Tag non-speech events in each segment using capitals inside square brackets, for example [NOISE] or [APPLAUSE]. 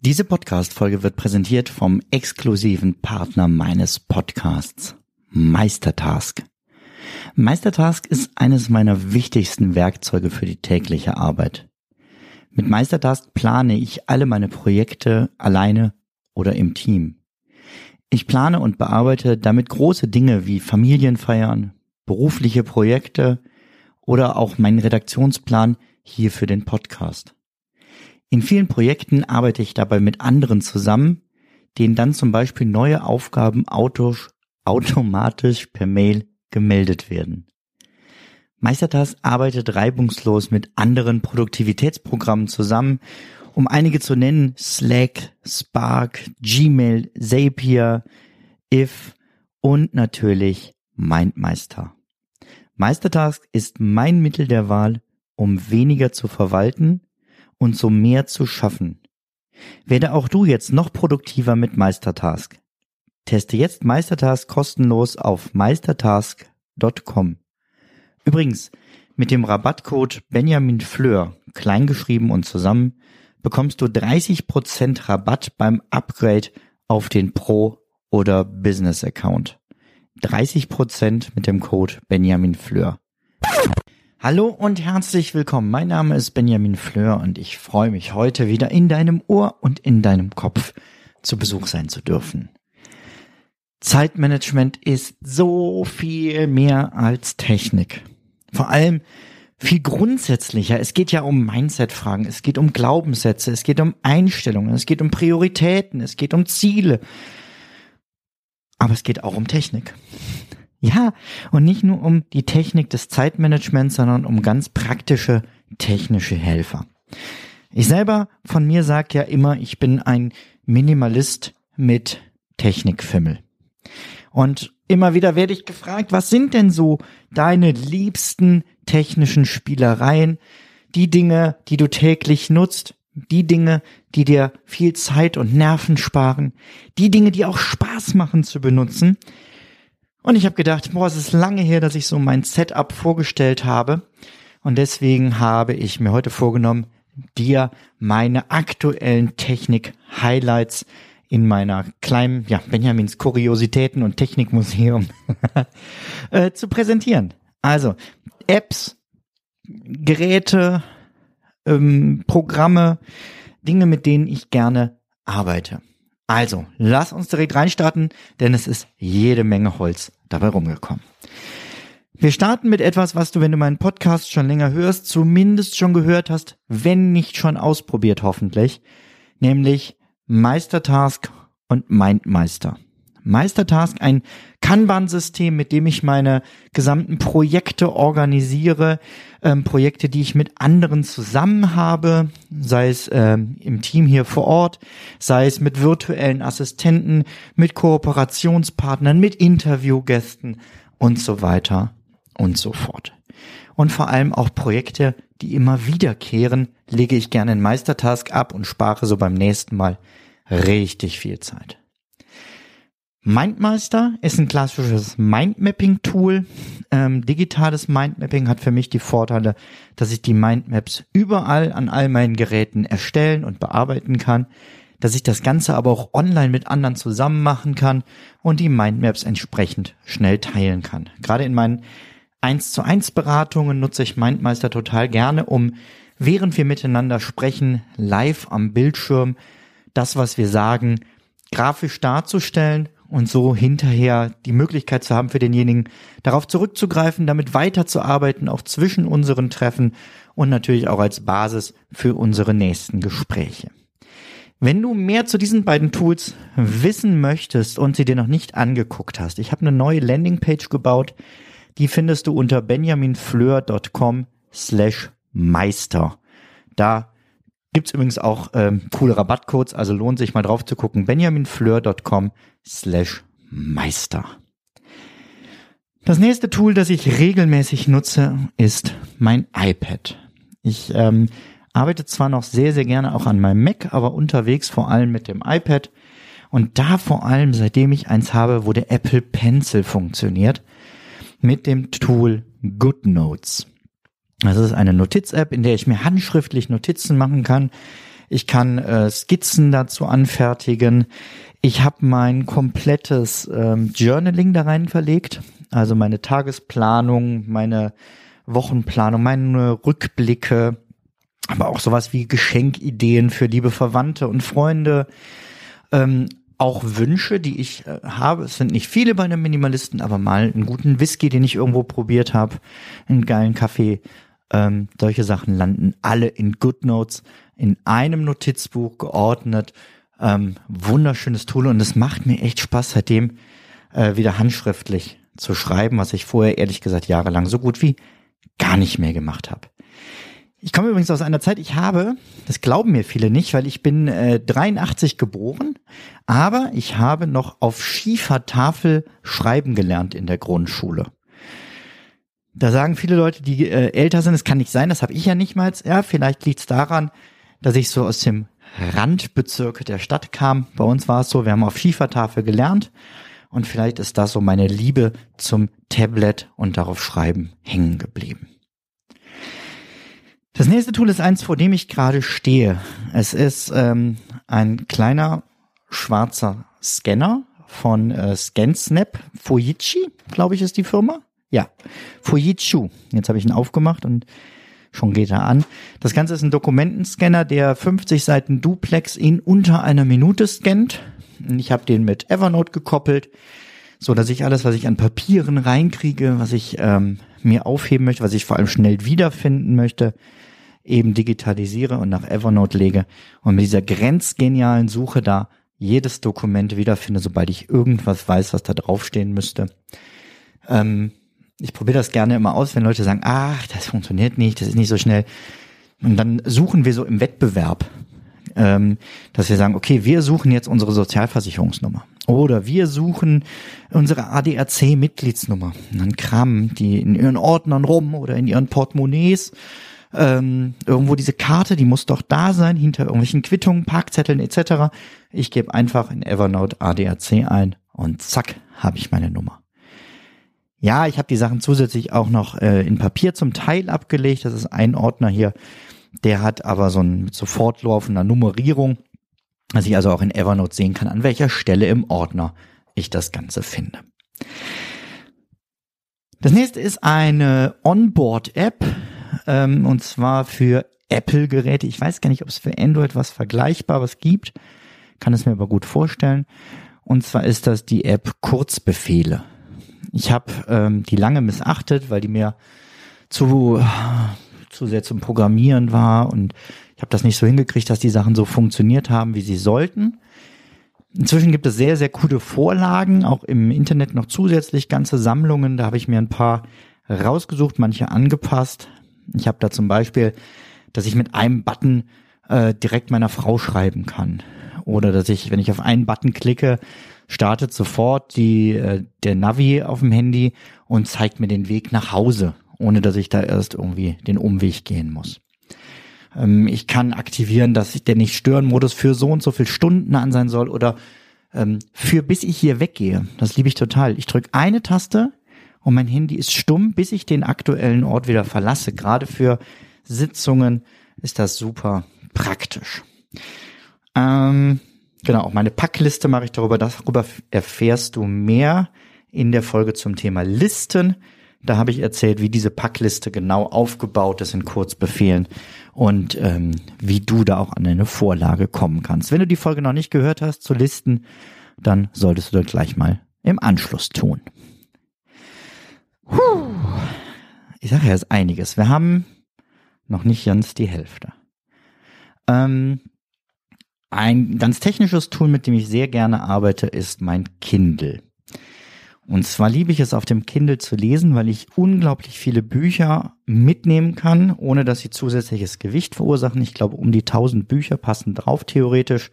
Diese Podcast-Folge wird präsentiert vom exklusiven Partner meines Podcasts, Meistertask. Meistertask ist eines meiner wichtigsten Werkzeuge für die tägliche Arbeit. Mit Meistertask plane ich alle meine Projekte alleine oder im Team. Ich plane und bearbeite damit große Dinge wie Familienfeiern, berufliche Projekte oder auch meinen Redaktionsplan hier für den Podcast. In vielen Projekten arbeite ich dabei mit anderen zusammen, denen dann zum Beispiel neue Aufgaben automatisch per Mail gemeldet werden. Meistertask arbeitet reibungslos mit anderen Produktivitätsprogrammen zusammen, um einige zu nennen, Slack, Spark, Gmail, Zapier, If und natürlich MindMeister. Meistertask ist mein Mittel der Wahl, um weniger zu verwalten und so mehr zu schaffen. Werde auch du jetzt noch produktiver mit Meistertask. Teste jetzt Meistertask kostenlos auf meistertask.com. Übrigens, mit dem Rabattcode Benjamin Fleur, kleingeschrieben und zusammen, bekommst du 30% Rabatt beim Upgrade auf den Pro- oder Business-Account. 30% mit dem Code Benjamin Fleur. Hallo und herzlich willkommen. Mein Name ist Benjamin Fleur und ich freue mich heute wieder in deinem Ohr und in deinem Kopf zu Besuch sein zu dürfen. Zeitmanagement ist so viel mehr als Technik. Vor allem viel grundsätzlicher. Es geht ja um Mindset-Fragen, es geht um Glaubenssätze, es geht um Einstellungen, es geht um Prioritäten, es geht um Ziele. Aber es geht auch um Technik. Ja, und nicht nur um die Technik des Zeitmanagements, sondern um ganz praktische technische Helfer. Ich selber von mir sage ja immer, ich bin ein Minimalist mit Technikfimmel. Und immer wieder werde ich gefragt, was sind denn so deine liebsten technischen Spielereien? Die Dinge, die du täglich nutzt, die Dinge, die dir viel Zeit und Nerven sparen, die Dinge, die auch Spaß machen zu benutzen. Und ich habe gedacht, boah, es ist lange her, dass ich so mein Setup vorgestellt habe. Und deswegen habe ich mir heute vorgenommen, dir meine aktuellen Technik-Highlights in meiner kleinen, ja, Benjamins Kuriositäten und Technikmuseum [LAUGHS] äh, zu präsentieren. Also Apps, Geräte, ähm, Programme, Dinge, mit denen ich gerne arbeite. Also, lass uns direkt reinstarten, denn es ist jede Menge Holz dabei rumgekommen. Wir starten mit etwas, was du, wenn du meinen Podcast schon länger hörst, zumindest schon gehört hast, wenn nicht schon ausprobiert hoffentlich, nämlich Meistertask und Mindmeister. Meistertask, ein Kanban-System, mit dem ich meine gesamten Projekte organisiere, ähm, Projekte, die ich mit anderen zusammen habe, sei es ähm, im Team hier vor Ort, sei es mit virtuellen Assistenten, mit Kooperationspartnern, mit Interviewgästen und so weiter und so fort. Und vor allem auch Projekte, die immer wiederkehren, lege ich gerne in Meistertask ab und spare so beim nächsten Mal richtig viel Zeit. Mindmeister ist ein klassisches Mindmapping-Tool. Ähm, digitales Mindmapping hat für mich die Vorteile, dass ich die Mindmaps überall an all meinen Geräten erstellen und bearbeiten kann, dass ich das Ganze aber auch online mit anderen zusammen machen kann und die Mindmaps entsprechend schnell teilen kann. Gerade in meinen 1 zu 1 Beratungen nutze ich Mindmeister total gerne, um während wir miteinander sprechen, live am Bildschirm das, was wir sagen, grafisch darzustellen und so hinterher die Möglichkeit zu haben für denjenigen, darauf zurückzugreifen, damit weiterzuarbeiten, auch zwischen unseren Treffen und natürlich auch als Basis für unsere nächsten Gespräche. Wenn du mehr zu diesen beiden Tools wissen möchtest und sie dir noch nicht angeguckt hast, ich habe eine neue Landingpage gebaut, die findest du unter benjaminfleur.com slash meister. Da gibt's übrigens auch ähm, coole Rabattcodes, also lohnt sich mal drauf zu gucken. benjaminfleur.com slash meister. Das nächste Tool, das ich regelmäßig nutze, ist mein iPad. Ich ähm, arbeite zwar noch sehr, sehr gerne auch an meinem Mac, aber unterwegs vor allem mit dem iPad. Und da vor allem, seitdem ich eins habe, wo der Apple Pencil funktioniert, mit dem Tool GoodNotes. Das ist eine Notiz-App, in der ich mir handschriftlich Notizen machen kann. Ich kann äh, Skizzen dazu anfertigen. Ich habe mein komplettes ähm, Journaling da rein verlegt. Also meine Tagesplanung, meine Wochenplanung, meine Rückblicke, aber auch sowas wie Geschenkideen für liebe Verwandte und Freunde. Ähm, auch Wünsche, die ich äh, habe. Es sind nicht viele bei einem Minimalisten, aber mal einen guten Whisky, den ich irgendwo probiert habe, einen geilen Kaffee. Ähm, solche Sachen landen alle in GoodNotes in einem Notizbuch geordnet. Ähm, wunderschönes Tool und es macht mir echt Spaß, seitdem äh, wieder handschriftlich zu schreiben, was ich vorher ehrlich gesagt jahrelang so gut wie gar nicht mehr gemacht habe. Ich komme übrigens aus einer Zeit, ich habe, das glauben mir viele nicht, weil ich bin äh, 83 geboren, aber ich habe noch auf Schiefertafel schreiben gelernt in der Grundschule. Da sagen viele Leute, die äh, älter sind, es kann nicht sein, das habe ich ja nicht mal. Ja, vielleicht liegt es daran, dass ich so aus dem Randbezirke der Stadt kam. Bei uns war es so, wir haben auf Schiefertafel gelernt und vielleicht ist da so meine Liebe zum Tablet und darauf schreiben hängen geblieben. Das nächste Tool ist eins, vor dem ich gerade stehe. Es ist ähm, ein kleiner schwarzer Scanner von äh, ScanSnap. Fujichi, glaube ich, ist die Firma. Ja, Fujitsu. Jetzt habe ich ihn aufgemacht und schon geht er an. Das Ganze ist ein Dokumentenscanner, der 50 Seiten Duplex in unter einer Minute scannt. Ich habe den mit Evernote gekoppelt, so dass ich alles, was ich an Papieren reinkriege, was ich ähm, mir aufheben möchte, was ich vor allem schnell wiederfinden möchte, eben digitalisiere und nach Evernote lege und mit dieser grenzgenialen Suche da jedes Dokument wiederfinde, sobald ich irgendwas weiß, was da draufstehen müsste. Ähm, ich probiere das gerne immer aus, wenn Leute sagen, ach, das funktioniert nicht, das ist nicht so schnell. Und dann suchen wir so im Wettbewerb, ähm, dass wir sagen, okay, wir suchen jetzt unsere Sozialversicherungsnummer. Oder wir suchen unsere ADAC-Mitgliedsnummer. Und dann kramen die in ihren Ordnern rum oder in ihren Portemonnaies ähm, irgendwo diese Karte, die muss doch da sein, hinter irgendwelchen Quittungen, Parkzetteln etc. Ich gebe einfach in Evernote ADAC ein und zack, habe ich meine Nummer. Ja, ich habe die Sachen zusätzlich auch noch äh, in Papier zum Teil abgelegt. Das ist ein Ordner hier, der hat aber so ein mit Nummerierung, dass ich also auch in Evernote sehen kann, an welcher Stelle im Ordner ich das Ganze finde. Das nächste ist eine Onboard-App ähm, und zwar für Apple-Geräte. Ich weiß gar nicht, ob es für Android was Vergleichbares gibt, kann es mir aber gut vorstellen. Und zwar ist das die App Kurzbefehle. Ich habe ähm, die lange missachtet, weil die mir zu zu sehr zum Programmieren war und ich habe das nicht so hingekriegt, dass die Sachen so funktioniert haben, wie sie sollten. Inzwischen gibt es sehr, sehr coole Vorlagen, auch im Internet noch zusätzlich ganze Sammlungen. Da habe ich mir ein paar rausgesucht, manche angepasst. Ich habe da zum Beispiel, dass ich mit einem Button äh, direkt meiner Frau schreiben kann. Oder dass ich, wenn ich auf einen Button klicke, startet sofort die, äh, der Navi auf dem Handy und zeigt mir den Weg nach Hause, ohne dass ich da erst irgendwie den Umweg gehen muss. Ähm, ich kann aktivieren, dass der Nicht-Stören-Modus für so und so viel Stunden an sein soll oder ähm, für bis ich hier weggehe. Das liebe ich total. Ich drücke eine Taste, und mein Handy ist stumm, bis ich den aktuellen Ort wieder verlasse. Gerade für Sitzungen ist das super praktisch. Ähm, genau, auch meine Packliste mache ich darüber. Darüber erfährst du mehr in der Folge zum Thema Listen. Da habe ich erzählt, wie diese Packliste genau aufgebaut ist in Kurzbefehlen und ähm, wie du da auch an eine Vorlage kommen kannst. Wenn du die Folge noch nicht gehört hast zu Listen, dann solltest du das gleich mal im Anschluss tun. Puh. Ich sage ja, es ist einiges. Wir haben noch nicht ganz die Hälfte. Ähm, ein ganz technisches Tool, mit dem ich sehr gerne arbeite, ist mein Kindle. Und zwar liebe ich es auf dem Kindle zu lesen, weil ich unglaublich viele Bücher mitnehmen kann, ohne dass sie zusätzliches Gewicht verursachen. Ich glaube, um die 1000 Bücher passen drauf theoretisch.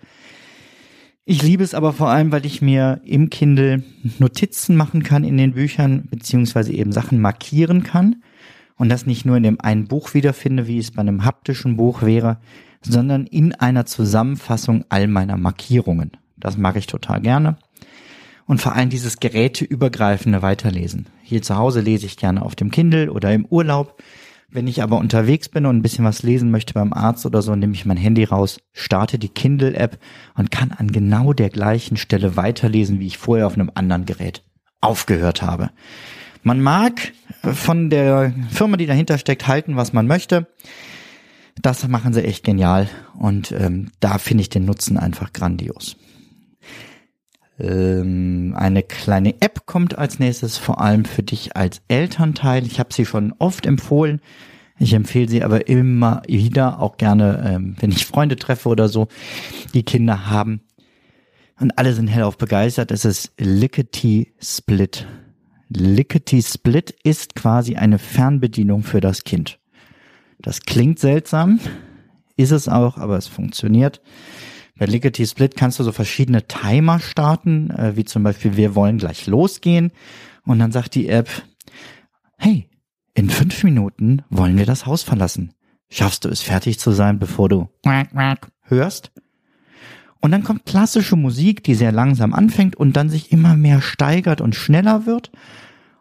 Ich liebe es aber vor allem, weil ich mir im Kindle Notizen machen kann in den Büchern, beziehungsweise eben Sachen markieren kann und das nicht nur in dem einen Buch wiederfinde, wie es bei einem haptischen Buch wäre, sondern in einer Zusammenfassung all meiner Markierungen. Das mag ich total gerne und vor allem dieses geräteübergreifende Weiterlesen. Hier zu Hause lese ich gerne auf dem Kindle oder im Urlaub. Wenn ich aber unterwegs bin und ein bisschen was lesen möchte beim Arzt oder so, nehme ich mein Handy raus, starte die Kindle-App und kann an genau der gleichen Stelle weiterlesen, wie ich vorher auf einem anderen Gerät aufgehört habe. Man mag von der Firma, die dahinter steckt, halten, was man möchte. Das machen sie echt genial und ähm, da finde ich den Nutzen einfach grandios. Ähm, eine kleine App kommt als nächstes, vor allem für dich als Elternteil. Ich habe sie schon oft empfohlen. Ich empfehle sie aber immer wieder, auch gerne, ähm, wenn ich Freunde treffe oder so, die Kinder haben. Und alle sind hellauf begeistert. Es ist Lickety Split. Lickety Split ist quasi eine Fernbedienung für das Kind. Das klingt seltsam, ist es auch, aber es funktioniert. Bei Lickety Split kannst du so verschiedene Timer starten, äh, wie zum Beispiel wir wollen gleich losgehen. Und dann sagt die App, hey, in fünf Minuten wollen wir das Haus verlassen. Schaffst du es fertig zu sein, bevor du hörst? Und dann kommt klassische Musik, die sehr langsam anfängt und dann sich immer mehr steigert und schneller wird.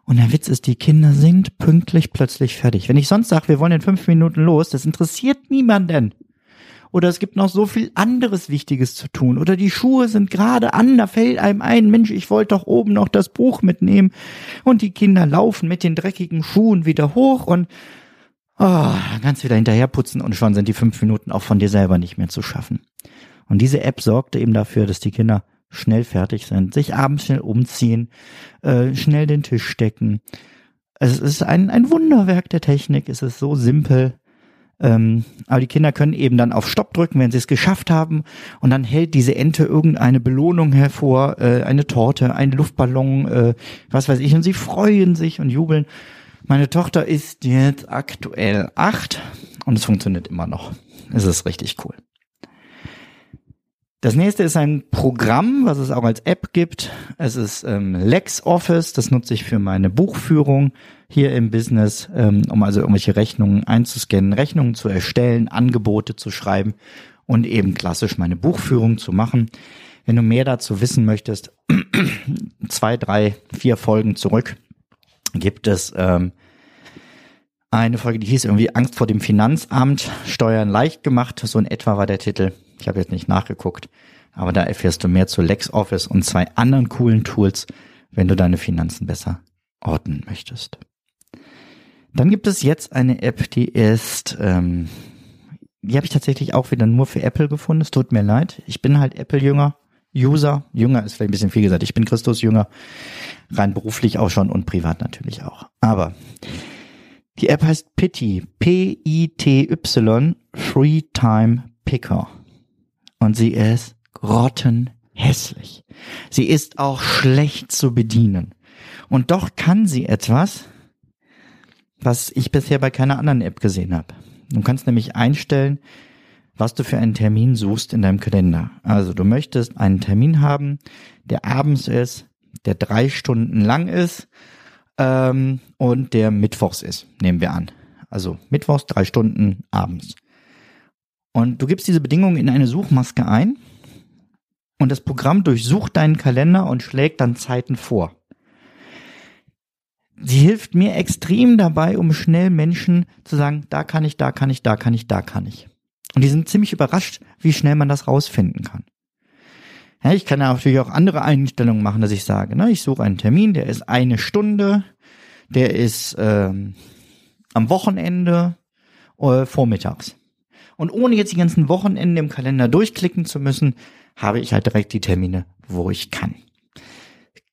Und der Witz ist, die Kinder sind pünktlich plötzlich fertig. Wenn ich sonst sage, wir wollen in fünf Minuten los, das interessiert niemanden. Oder es gibt noch so viel anderes Wichtiges zu tun. Oder die Schuhe sind gerade an, da fällt einem ein, Mensch, ich wollte doch oben noch das Buch mitnehmen. Und die Kinder laufen mit den dreckigen Schuhen wieder hoch und oh, ganz wieder hinterherputzen und schon sind die fünf Minuten auch von dir selber nicht mehr zu schaffen. Und diese App sorgte eben dafür, dass die Kinder schnell fertig sind, sich abends schnell umziehen, äh, schnell den Tisch decken. Es ist ein, ein Wunderwerk der Technik, es ist so simpel ähm, aber die Kinder können eben dann auf Stopp drücken, wenn sie es geschafft haben. Und dann hält diese Ente irgendeine Belohnung hervor, äh, eine Torte, ein Luftballon, äh, was weiß ich. Und sie freuen sich und jubeln. Meine Tochter ist jetzt aktuell acht und es funktioniert immer noch. Es ist richtig cool. Das nächste ist ein Programm, was es auch als App gibt. Es ist ähm, LexOffice, das nutze ich für meine Buchführung hier im Business, ähm, um also irgendwelche Rechnungen einzuscannen, Rechnungen zu erstellen, Angebote zu schreiben und eben klassisch meine Buchführung zu machen. Wenn du mehr dazu wissen möchtest, [CLEARS THROAT] zwei, drei, vier Folgen zurück gibt es ähm, eine Folge, die hieß irgendwie Angst vor dem Finanzamt, Steuern leicht gemacht, so in etwa war der Titel. Ich habe jetzt nicht nachgeguckt, aber da erfährst du mehr zu LexOffice und zwei anderen coolen Tools, wenn du deine Finanzen besser ordnen möchtest. Dann gibt es jetzt eine App, die ist, ähm, die habe ich tatsächlich auch wieder nur für Apple gefunden. Es tut mir leid. Ich bin halt Apple-Jünger, User. Jünger ist vielleicht ein bisschen viel gesagt. Ich bin Christus-Jünger. Rein beruflich auch schon und privat natürlich auch. Aber die App heißt Pity. P-I-T-Y Free Time Picker und sie ist grottenhässlich. Sie ist auch schlecht zu bedienen. Und doch kann sie etwas, was ich bisher bei keiner anderen App gesehen habe. Du kannst nämlich einstellen, was du für einen Termin suchst in deinem Kalender. Also du möchtest einen Termin haben, der abends ist, der drei Stunden lang ist ähm, und der mittwochs ist, nehmen wir an. Also mittwochs drei Stunden abends. Und du gibst diese Bedingungen in eine Suchmaske ein und das Programm durchsucht deinen Kalender und schlägt dann Zeiten vor. Sie hilft mir extrem dabei, um schnell Menschen zu sagen, da kann ich, da kann ich, da kann ich, da kann ich. Und die sind ziemlich überrascht, wie schnell man das rausfinden kann. Ja, ich kann natürlich auch andere Einstellungen machen, dass ich sage, ne, ich suche einen Termin, der ist eine Stunde, der ist ähm, am Wochenende äh, vormittags. Und ohne jetzt die ganzen Wochenende im Kalender durchklicken zu müssen, habe ich halt direkt die Termine, wo ich kann.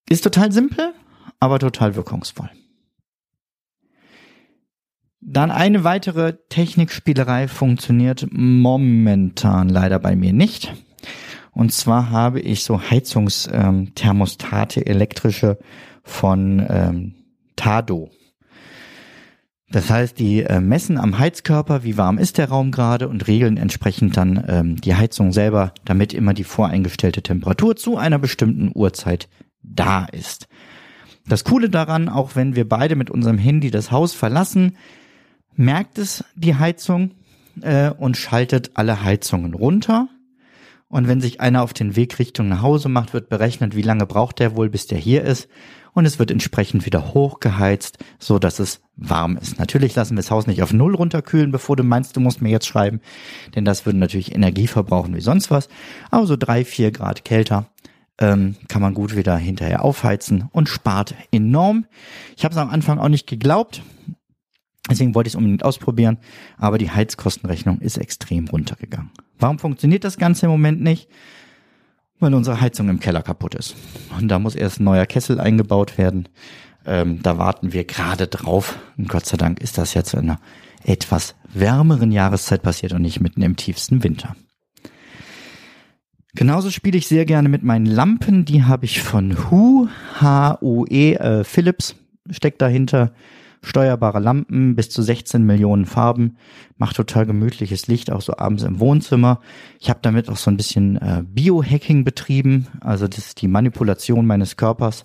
Ist total simpel, aber total wirkungsvoll. Dann eine weitere Technikspielerei funktioniert momentan leider bei mir nicht. Und zwar habe ich so Heizungsthermostate elektrische von ähm, Tado. Das heißt, die äh, messen am Heizkörper, wie warm ist der Raum gerade und regeln entsprechend dann ähm, die Heizung selber, damit immer die voreingestellte Temperatur zu einer bestimmten Uhrzeit da ist. Das Coole daran, auch wenn wir beide mit unserem Handy das Haus verlassen, merkt es die Heizung äh, und schaltet alle Heizungen runter. Und wenn sich einer auf den Weg Richtung nach Hause macht, wird berechnet, wie lange braucht der wohl, bis der hier ist und es wird entsprechend wieder hochgeheizt, so dass es warm ist. Natürlich lassen wir das Haus nicht auf Null runterkühlen, bevor du meinst, du musst mir jetzt schreiben, denn das würde natürlich Energie verbrauchen wie sonst was. Aber so drei, vier Grad kälter ähm, kann man gut wieder hinterher aufheizen und spart enorm. Ich habe es am Anfang auch nicht geglaubt, deswegen wollte ich es unbedingt ausprobieren, aber die Heizkostenrechnung ist extrem runtergegangen. Warum funktioniert das Ganze im Moment nicht? weil unsere Heizung im Keller kaputt ist. Und da muss erst ein neuer Kessel eingebaut werden. Ähm, da warten wir gerade drauf. Und Gott sei Dank ist das jetzt in einer etwas wärmeren Jahreszeit passiert und nicht mitten im tiefsten Winter. Genauso spiele ich sehr gerne mit meinen Lampen. Die habe ich von Hu, H-U-E, äh, Philips steckt dahinter steuerbare Lampen, bis zu 16 Millionen Farben, macht total gemütliches Licht, auch so abends im Wohnzimmer. Ich habe damit auch so ein bisschen äh, Biohacking betrieben, also das ist die Manipulation meines Körpers.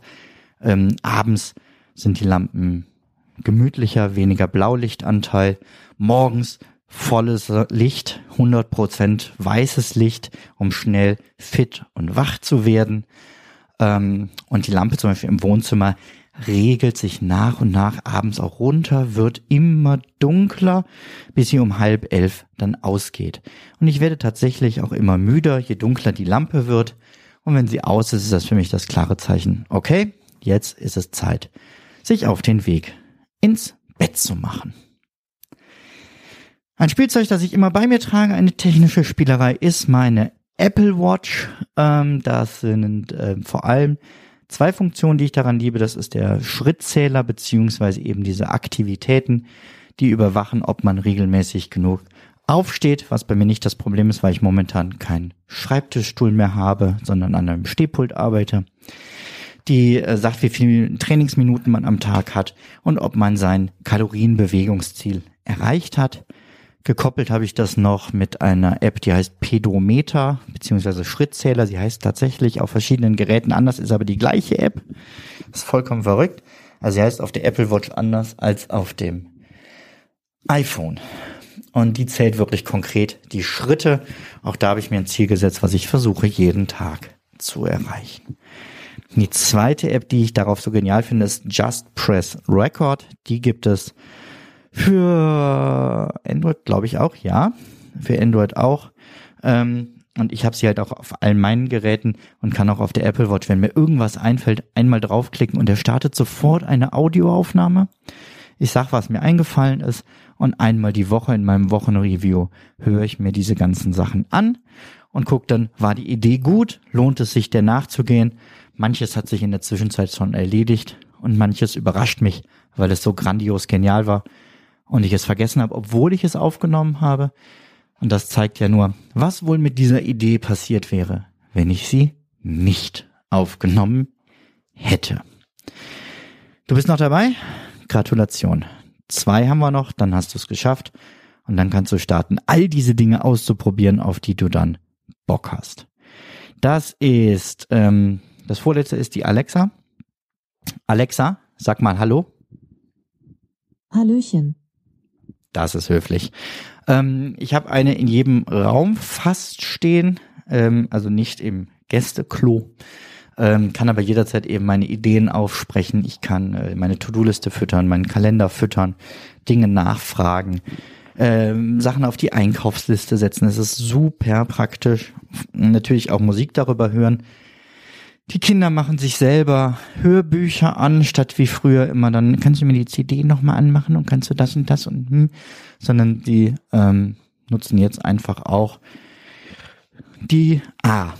Ähm, abends sind die Lampen gemütlicher, weniger Blaulichtanteil. Morgens volles Licht, 100% weißes Licht, um schnell fit und wach zu werden. Ähm, und die Lampe zum Beispiel im Wohnzimmer regelt sich nach und nach abends auch runter, wird immer dunkler, bis sie um halb elf dann ausgeht. Und ich werde tatsächlich auch immer müder, je dunkler die Lampe wird. Und wenn sie aus ist, ist das für mich das klare Zeichen, okay, jetzt ist es Zeit, sich auf den Weg ins Bett zu machen. Ein Spielzeug, das ich immer bei mir trage, eine technische Spielerei, ist meine Apple Watch. Ähm, das sind äh, vor allem zwei Funktionen, die ich daran liebe. Das ist der Schrittzähler beziehungsweise eben diese Aktivitäten, die überwachen, ob man regelmäßig genug aufsteht, was bei mir nicht das Problem ist, weil ich momentan keinen Schreibtischstuhl mehr habe, sondern an einem Stehpult arbeite. Die äh, sagt, wie viele Trainingsminuten man am Tag hat und ob man sein Kalorienbewegungsziel erreicht hat. Gekoppelt habe ich das noch mit einer App, die heißt Pedometer beziehungsweise Schrittzähler. Sie heißt tatsächlich auf verschiedenen Geräten anders, ist aber die gleiche App. ist vollkommen verrückt. Also sie heißt auf der Apple Watch anders als auf dem iPhone. Und die zählt wirklich konkret die Schritte. Auch da habe ich mir ein Ziel gesetzt, was ich versuche jeden Tag zu erreichen. Die zweite App, die ich darauf so genial finde, ist Just Press Record. Die gibt es für Android glaube ich auch, ja. Für Android auch. Ähm, und ich habe sie halt auch auf allen meinen Geräten und kann auch auf der Apple Watch, wenn mir irgendwas einfällt, einmal draufklicken und er startet sofort eine Audioaufnahme. Ich sag, was mir eingefallen ist und einmal die Woche in meinem Wochenreview höre ich mir diese ganzen Sachen an und guck dann, war die Idee gut, lohnt es sich der nachzugehen. Manches hat sich in der Zwischenzeit schon erledigt und manches überrascht mich, weil es so grandios genial war und ich es vergessen habe, obwohl ich es aufgenommen habe. Und das zeigt ja nur, was wohl mit dieser Idee passiert wäre, wenn ich sie nicht aufgenommen hätte. Du bist noch dabei? Gratulation. Zwei haben wir noch, dann hast du es geschafft und dann kannst du starten, all diese Dinge auszuprobieren, auf die du dann Bock hast. Das ist, ähm, das vorletzte ist die Alexa. Alexa, sag mal Hallo. Hallöchen. Das ist höflich. Ähm, ich habe eine in jedem Raum fast stehen, ähm, also nicht im Gästeklo. Ähm, kann aber jederzeit eben meine Ideen aufsprechen. Ich kann äh, meine To-Do-Liste füttern, meinen Kalender füttern, Dinge nachfragen, ähm, Sachen auf die Einkaufsliste setzen. Es ist super praktisch. Natürlich auch Musik darüber hören. Die Kinder machen sich selber Hörbücher an, statt wie früher immer dann, kannst du mir die CD nochmal anmachen und kannst du das und das und hm, sondern die ähm, nutzen jetzt einfach auch die A. Ah,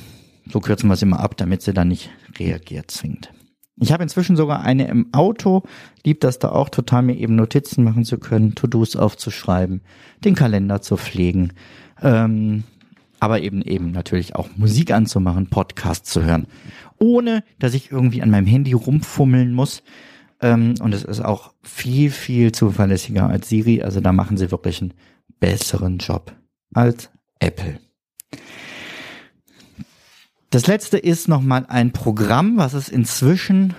so kürzen wir es immer ab, damit sie dann nicht reagiert zwingt. Ich habe inzwischen sogar eine im Auto, lieb das da auch total, mir eben Notizen machen zu können, To-Dos aufzuschreiben, den Kalender zu pflegen, ähm, aber eben eben natürlich auch Musik anzumachen, Podcasts zu hören, ohne dass ich irgendwie an meinem Handy rumfummeln muss. Ähm, und es ist auch viel, viel zuverlässiger als Siri. Also da machen sie wirklich einen besseren Job als Apple. Das letzte ist nochmal ein Programm, was es inzwischen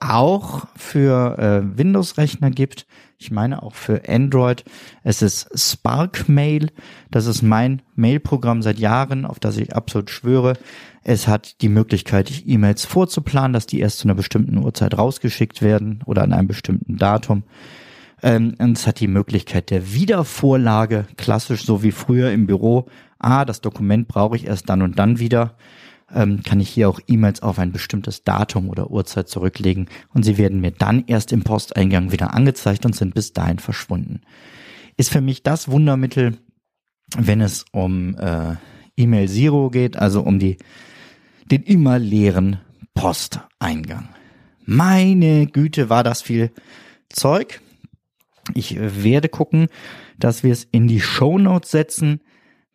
auch für äh, Windows-Rechner gibt. Ich meine auch für Android. Es ist Spark Mail. Das ist mein Mail-Programm seit Jahren, auf das ich absolut schwöre. Es hat die Möglichkeit, E-Mails vorzuplanen, dass die erst zu einer bestimmten Uhrzeit rausgeschickt werden oder an einem bestimmten Datum. Ähm, und es hat die Möglichkeit der Wiedervorlage, klassisch so wie früher im Büro. Ah, das Dokument brauche ich erst dann und dann wieder ähm, kann ich hier auch E-Mails auf ein bestimmtes Datum oder Uhrzeit zurücklegen und sie werden mir dann erst im Posteingang wieder angezeigt und sind bis dahin verschwunden. Ist für mich das Wundermittel, wenn es um äh, E-Mail Zero geht, also um die den immer leeren Posteingang. Meine Güte, war das viel Zeug. Ich werde gucken, dass wir es in die Show Notes setzen,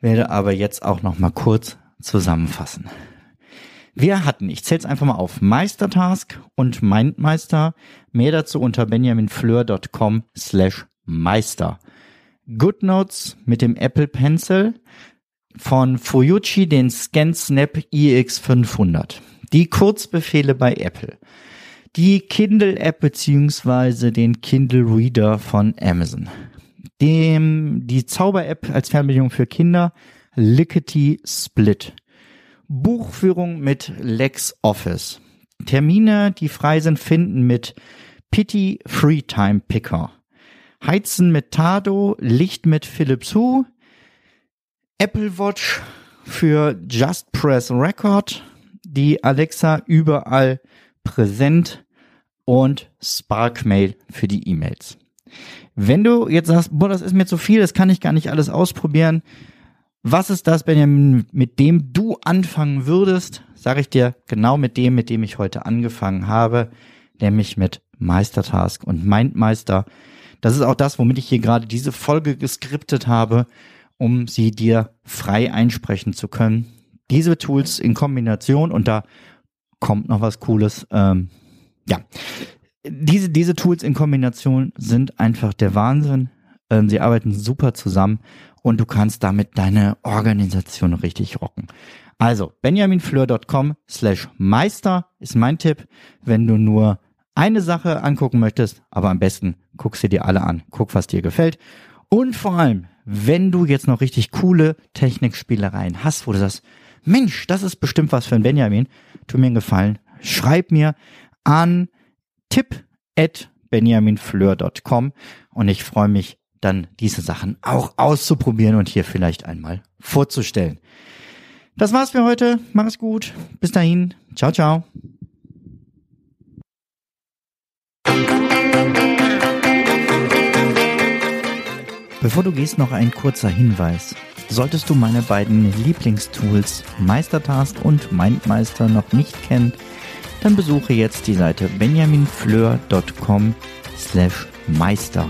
werde aber jetzt auch noch mal kurz zusammenfassen. Wir hatten, ich zähle es einfach mal auf, Meistertask und Mindmeister. Mehr dazu unter benjaminfleur.com slash Meister. GoodNotes mit dem Apple Pencil von Fuyuchi den ScanSnap iX500. Die Kurzbefehle bei Apple. Die Kindle App beziehungsweise den Kindle Reader von Amazon. Dem, die Zauber App als Fernbedienung für Kinder Lickety Split. Buchführung mit LexOffice. Termine, die frei sind, finden mit Pity Freetime Picker. Heizen mit Tado, Licht mit Philips Hue, Apple Watch für Just Press Record, die Alexa überall präsent und Spark Mail für die E-Mails. Wenn du jetzt sagst, boah, das ist mir zu viel, das kann ich gar nicht alles ausprobieren, was ist das, Benjamin, mit dem du anfangen würdest? Sage ich dir genau mit dem, mit dem ich heute angefangen habe, nämlich mit Meistertask und Mindmeister. Das ist auch das, womit ich hier gerade diese Folge geskriptet habe, um sie dir frei einsprechen zu können. Diese Tools in Kombination und da kommt noch was Cooles. Ähm, ja, diese diese Tools in Kombination sind einfach der Wahnsinn. Ähm, sie arbeiten super zusammen und du kannst damit deine Organisation richtig rocken. Also benjaminfleur.com slash Meister ist mein Tipp, wenn du nur eine Sache angucken möchtest, aber am besten guck sie dir alle an, guck, was dir gefällt. Und vor allem, wenn du jetzt noch richtig coole Technikspielereien hast, wo du sagst, Mensch, das ist bestimmt was für ein Benjamin, tu mir einen Gefallen, schreib mir an tipp at benjaminfleur.com und ich freue mich dann diese Sachen auch auszuprobieren und hier vielleicht einmal vorzustellen. Das war's für heute. Mach es gut. Bis dahin. Ciao, ciao. Bevor du gehst, noch ein kurzer Hinweis. Solltest du meine beiden Lieblingstools Meistertask und Mindmeister noch nicht kennen, dann besuche jetzt die Seite benjaminfleur.com slash Meister.